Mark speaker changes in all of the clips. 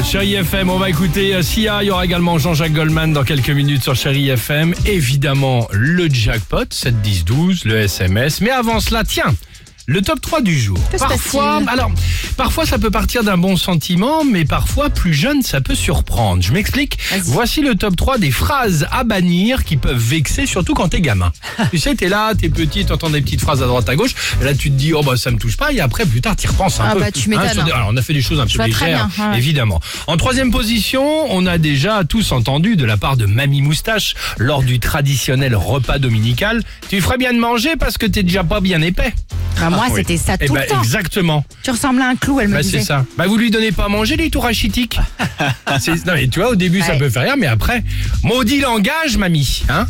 Speaker 1: Chérie FM, on va écouter euh, Sia, il y aura également Jean-Jacques Goldman dans quelques minutes sur Chérie FM. Évidemment, le jackpot, 7 10 12, le SMS. Mais avant cela, tiens, le top 3 du jour.
Speaker 2: Que
Speaker 1: Parfois, alors, parfois ça peut partir d'un bon sentiment, mais parfois plus jeune, ça peut surprendre. Je m'explique. Voici le top 3 des phrases à bannir qui peuvent vexer, surtout quand t'es gamin. tu sais, t'es là, t'es petit, t'entends des petites phrases à droite à gauche, et là tu te dis, oh bah ça me touche pas, et après plus tard t'y repenses un
Speaker 2: Ah
Speaker 1: peu.
Speaker 2: bah, tu m'étonnes,
Speaker 1: sur
Speaker 2: hein.
Speaker 1: alors, on a fait des choses un
Speaker 2: Je
Speaker 1: peu légères,
Speaker 2: bien, ouais.
Speaker 1: évidemment. En troisième position, on a déjà tous entendu de la part de Mamie Moustache lors du traditionnel repas dominical, tu ferais bien de manger parce que t'es déjà pas bien épais.
Speaker 2: Bah, moi,
Speaker 1: Oui.
Speaker 2: c'était ça
Speaker 1: Eh
Speaker 2: tout
Speaker 1: ben,
Speaker 2: le temps.
Speaker 1: exactement.
Speaker 2: Tu ressembles à un clou, elle me
Speaker 1: Bah,
Speaker 2: disait.
Speaker 1: c'est ça. Bah, vous lui donnez pas à manger, les tours rachitiques. C'est- non, mais tu vois, au début, ça
Speaker 2: Ouais.
Speaker 1: peut faire rire, mais après, maudit langage, mamie. Hein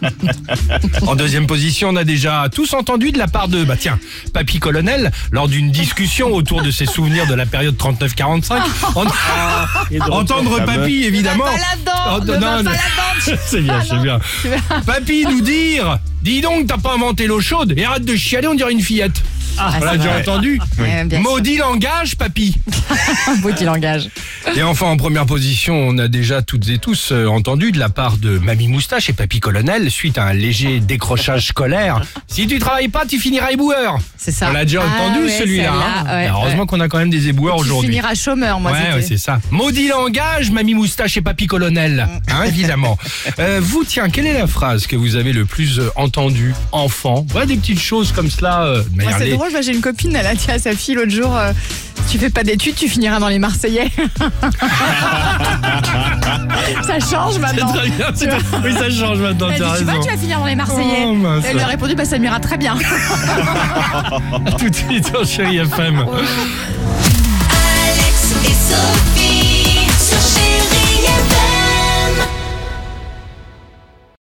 Speaker 1: en deuxième position, on a déjà tous entendu de la part de, bah tiens, Papy Colonel, lors d'une discussion autour de ses souvenirs de la période 39-45. En- Entendre Papy, évidemment.
Speaker 2: Ne va pas là-dedans,
Speaker 1: Oh,
Speaker 2: ne
Speaker 1: non,
Speaker 2: va
Speaker 1: non.
Speaker 2: pas là-dedans.
Speaker 1: C'est bien, c'est bien. Papy nous dire Dis donc, t'as pas inventé l'eau chaude et arrête de chialer, on dirait une fillette.
Speaker 2: Ah,
Speaker 1: on l'a déjà entendu.
Speaker 2: Sûr.
Speaker 1: Maudit langage, papy.
Speaker 2: Petit langage.
Speaker 1: Et enfin, en première position, on a déjà toutes et tous euh, entendu de la part de Mamie Moustache et Papy Colonel, suite à un léger décrochage scolaire. Si tu travailles pas, tu finiras éboueur.
Speaker 2: C'est ça.
Speaker 1: On l'a déjà
Speaker 2: Ah
Speaker 1: entendu
Speaker 2: ouais,
Speaker 1: celui-là. hein.
Speaker 2: ouais,
Speaker 1: heureusement
Speaker 2: ouais.
Speaker 1: qu'on a quand même des éboueurs
Speaker 2: Tu
Speaker 1: aujourd'hui.
Speaker 2: finiras chômeur, moi,
Speaker 1: ouais, c'est ça. Maudit langage, Mamie Moustache et Papy Colonel. Hein, évidemment. Euh, vous, tiens, quelle est la phrase que vous avez le plus euh, entendue, enfant? Voilà des petites choses comme cela. euh,
Speaker 3: c'est drôle, j'ai une copine, elle a dit à sa fille l'autre jour euh, Tu fais pas d'études, tu finiras dans les Marseillais. ça change maintenant.
Speaker 1: Oui, ça change maintenant. Tu
Speaker 3: tu vas finir dans les Marseillais.
Speaker 1: Oh,
Speaker 3: elle lui a répondu Bah, ça m'ira très bien.
Speaker 1: Tout de suite, en chérie FM. Alex et Sophie.